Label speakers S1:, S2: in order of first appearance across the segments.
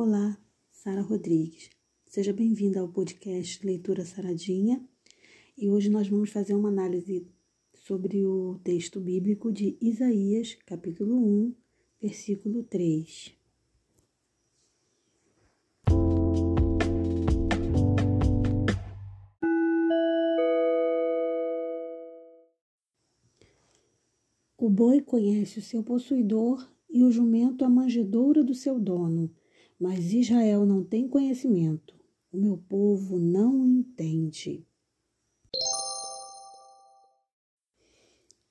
S1: Olá, Sara Rodrigues. Seja bem-vinda ao podcast Leitura Saradinha. E hoje nós vamos fazer uma análise sobre o texto bíblico de Isaías, capítulo 1, versículo 3. O boi conhece o seu possuidor e o jumento a manjedoura do seu dono, mas Israel não tem conhecimento. O meu povo não entende.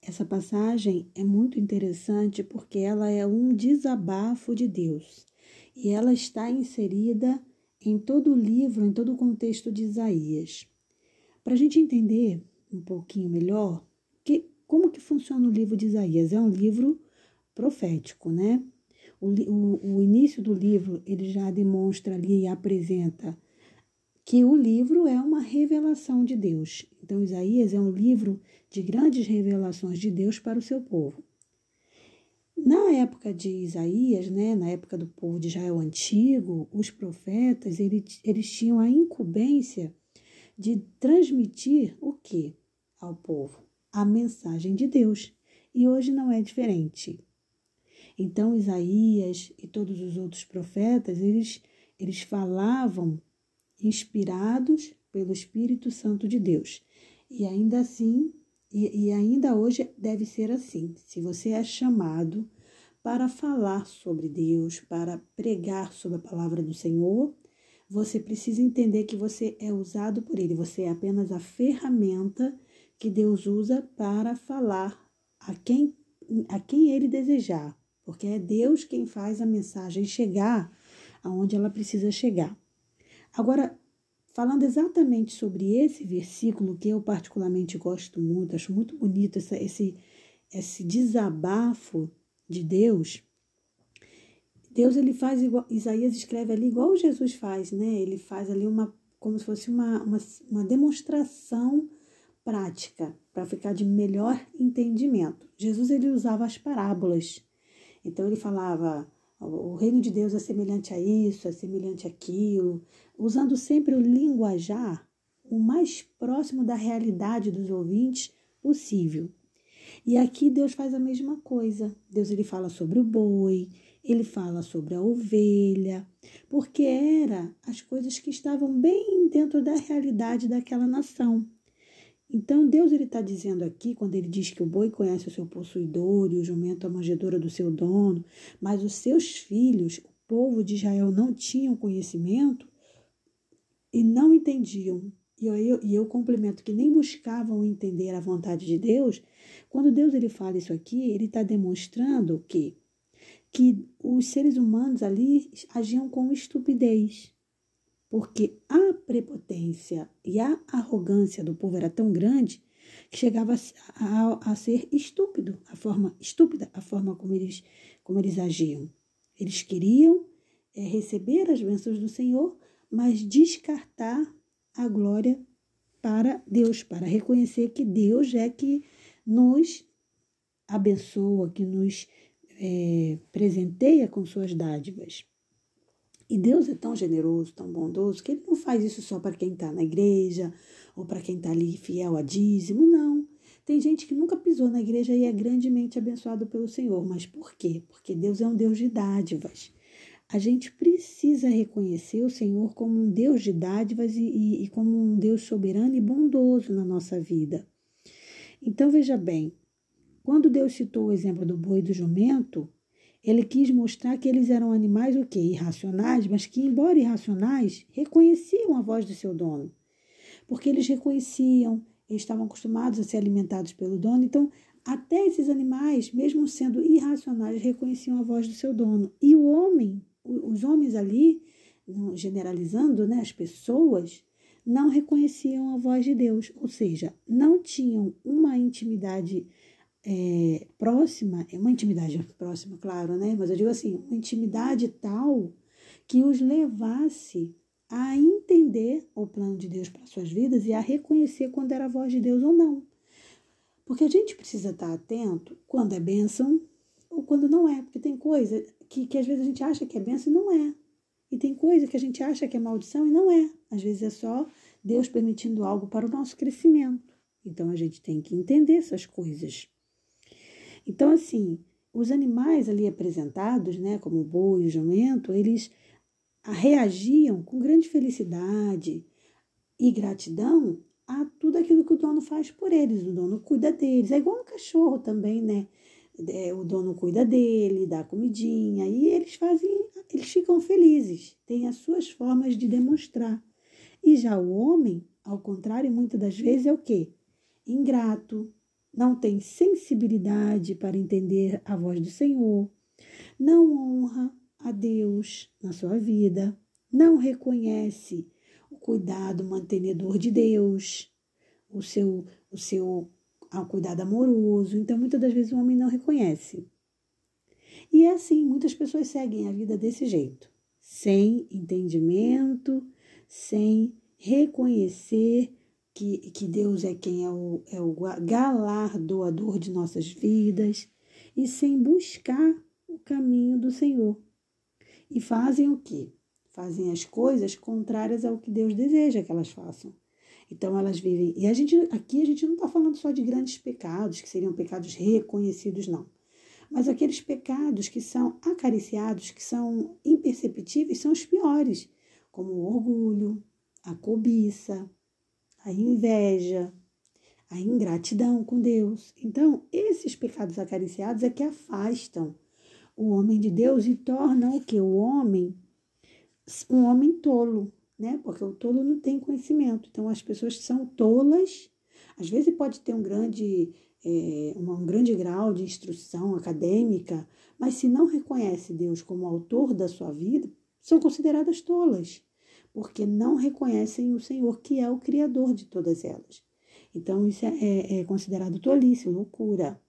S1: Essa passagem é muito interessante porque ela é um desabafo de Deus e ela está inserida em todo o livro, em todo o contexto de Isaías. Para a gente entender um pouquinho melhor que, como que funciona o livro de Isaías, é um livro profético, né? O, o, o início do livro ele já demonstra ali e apresenta que o livro é uma revelação de Deus. Então, Isaías é um livro de grandes revelações de Deus para o seu povo. Na época de Isaías, né, na época do povo de Israel antigo, os profetas eles, eles tinham a incumbência de transmitir o que ao povo? A mensagem de Deus. E hoje não é diferente. Então Isaías e todos os outros profetas, eles, eles falavam inspirados pelo Espírito Santo de Deus. E ainda assim, e, e ainda hoje deve ser assim. Se você é chamado para falar sobre Deus, para pregar sobre a palavra do Senhor, você precisa entender que você é usado por Ele, você é apenas a ferramenta que Deus usa para falar a quem, a quem Ele desejar, porque é Deus quem faz a mensagem chegar aonde ela precisa chegar. Agora, falando exatamente sobre esse versículo que eu particularmente gosto muito, acho muito bonito essa, esse, esse desabafo de Deus. Deus ele faz igual, Isaías escreve ali igual Jesus faz, né? Ele faz ali uma como se fosse uma, uma, uma demonstração prática para ficar de melhor entendimento. Jesus ele usava as parábolas então ele falava: o reino de Deus é semelhante a isso, é semelhante àquilo, usando sempre o linguajar o mais próximo da realidade dos ouvintes possível. E aqui Deus faz a mesma coisa. Deus ele fala sobre o boi, ele fala sobre a ovelha, porque era as coisas que estavam bem dentro da realidade daquela nação. Então, Deus está dizendo aqui, quando ele diz que o boi conhece o seu possuidor e o jumento a manjedoura do seu dono, mas os seus filhos, o povo de Israel, não tinham conhecimento e não entendiam. E eu, e eu complemento que nem buscavam entender a vontade de Deus. Quando Deus ele fala isso aqui, ele está demonstrando que, que os seres humanos ali agiam com estupidez porque a prepotência e a arrogância do povo era tão grande que chegava a, a, a, ser estúpido, a forma estúpida, a forma como eles, como eles agiam. Eles queriam é, receber as bênçãos do Senhor, mas descartar a glória para Deus, para reconhecer que Deus é que nos abençoa, que nos é, presenteia com suas dádivas. E Deus é tão generoso, tão bondoso, que Ele não faz isso só para quem está na igreja ou para quem está ali fiel a dízimo, não. Tem gente que nunca pisou na igreja e é grandemente abençoado pelo Senhor. Mas por quê? Porque Deus é um Deus de dádivas. A gente precisa reconhecer o Senhor como um Deus de dádivas e, e, e como um Deus soberano e bondoso na nossa vida. Então veja bem, quando Deus citou o exemplo do boi e do jumento, ele quis mostrar que eles eram animais o quê? Irracionais, mas que, embora irracionais, reconheciam a voz do seu dono. Porque eles reconheciam, eles estavam acostumados a ser alimentados pelo dono. Então, até esses animais, mesmo sendo irracionais, reconheciam a voz do seu dono. E o homem, os homens ali, generalizando, né, as pessoas, não reconheciam a voz de Deus, ou seja, não tinham uma intimidade é, próxima, é uma intimidade próxima, claro, né? Mas eu digo assim, uma intimidade tal que os levasse a entender o plano de Deus para suas vidas e a reconhecer quando era a voz de Deus ou não. Porque a gente precisa estar atento quando é bênção ou quando não é, porque tem coisa que, que às vezes a gente acha que é bênção e não é. E tem coisa que a gente acha que é maldição e não é. Às vezes é só Deus permitindo algo para o nosso crescimento. Então a gente tem que entender essas coisas. Então, assim, os animais ali apresentados, né, como o boi e o jumento, eles reagiam com grande felicidade e gratidão a tudo aquilo que o dono faz por eles. O dono cuida deles. É igual um cachorro também, né? É, o dono cuida dele, dá comidinha e eles fazem, eles ficam felizes, têm as suas formas de demonstrar. E já o homem, ao contrário, muitas das vezes é o quê? Ingrato, não tem sensibilidade para entender a voz do Senhor, não honra a Deus na sua vida, não reconhece o cuidado mantenedor de Deus, o seu, o seu ao cuidado amoroso. Então, muitas das vezes o homem não reconhece. E é assim, muitas pessoas seguem a vida desse jeito, sem entendimento, sem reconhecer que, que Deus é quem é o, é o galardoador de nossas vidas e sem buscar o caminho do Senhor. E fazem o quê? Fazem as coisas contrárias ao que Deus deseja que elas façam. Então elas vivem. E a gente aqui a gente não está falando só de grandes pecados, que seriam pecados reconhecidos, não. Mas aqueles pecados que são acariciados, que são imperceptíveis, são os piores, como o orgulho, a cobiça, a inveja, a ingratidão com Deus. Então, esses pecados acariciados é que afastam o homem de Deus e tornam o que? O homem um homem tolo, né? Porque o tolo não tem conhecimento. Então as pessoas são tolas. Às vezes pode ter um grande, é, um grande grau de instrução acadêmica, mas se não reconhece Deus como autor da sua vida, são consideradas tolas, porque não reconhecem o Senhor, que é o Criador de todas elas. Então isso é, é, é considerado tolice, loucura.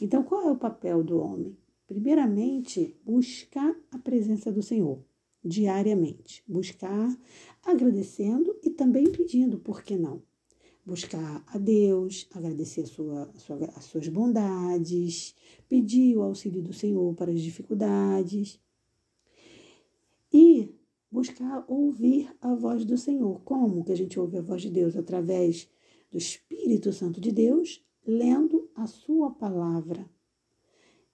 S1: Então qual é o papel do homem? Primeiramente, buscar a presença do Senhor diariamente. Buscar agradecendo e também pedindo, por que não? Buscar a Deus, agradecer a sua, a sua, as suas bondades, pedir o auxílio do Senhor para as dificuldades e buscar ouvir a voz do Senhor. Como que a gente ouve a voz de Deus? Através do Espírito Santo de Deus, lendo a sua palavra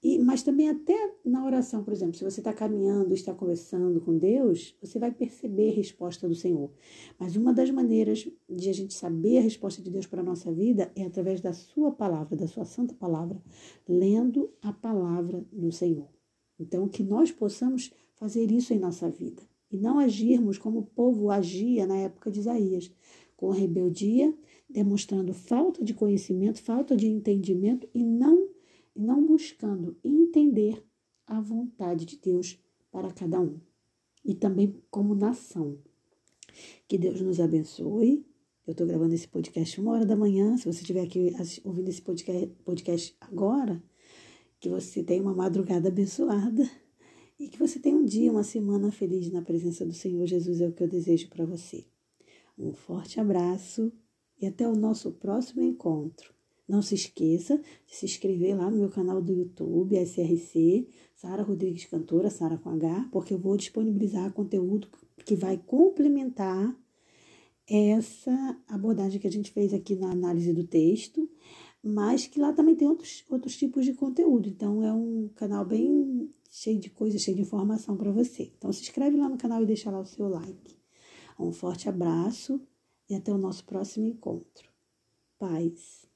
S1: e, mas também até na oração, por exemplo, se você está caminhando, está conversando com Deus, você vai perceber a resposta do Senhor. Mas uma das maneiras de a gente saber a resposta de Deus para a nossa vida é através da sua palavra, da sua santa palavra, lendo a palavra do Senhor. Então, que nós possamos fazer isso em nossa vida e não agirmos como o povo agia na época de Isaías, com rebeldia, demonstrando falta de conhecimento, falta de entendimento e não não buscando entender a vontade de Deus para cada um e também como nação. Que Deus nos abençoe. Eu estou gravando esse podcast uma hora da manhã. Se você estiver aqui ouvindo esse podcast agora, que você tenha uma madrugada abençoada e que você tenha um dia, uma semana feliz na presença do Senhor Jesus. É o que eu desejo para você. Um forte abraço e até o nosso próximo encontro. Não se esqueça de se inscrever lá no meu canal do YouTube, SRC, Sara Rodrigues Cantora, Sara com H, porque eu vou disponibilizar conteúdo que vai complementar essa abordagem que a gente fez aqui na análise do texto, mas que lá também tem outros, outros tipos de conteúdo. Então, é um canal bem cheio de coisas, cheio de informação para você. Então, se inscreve lá no canal e deixa lá o seu like. Um forte abraço e até o nosso próximo encontro. Paz.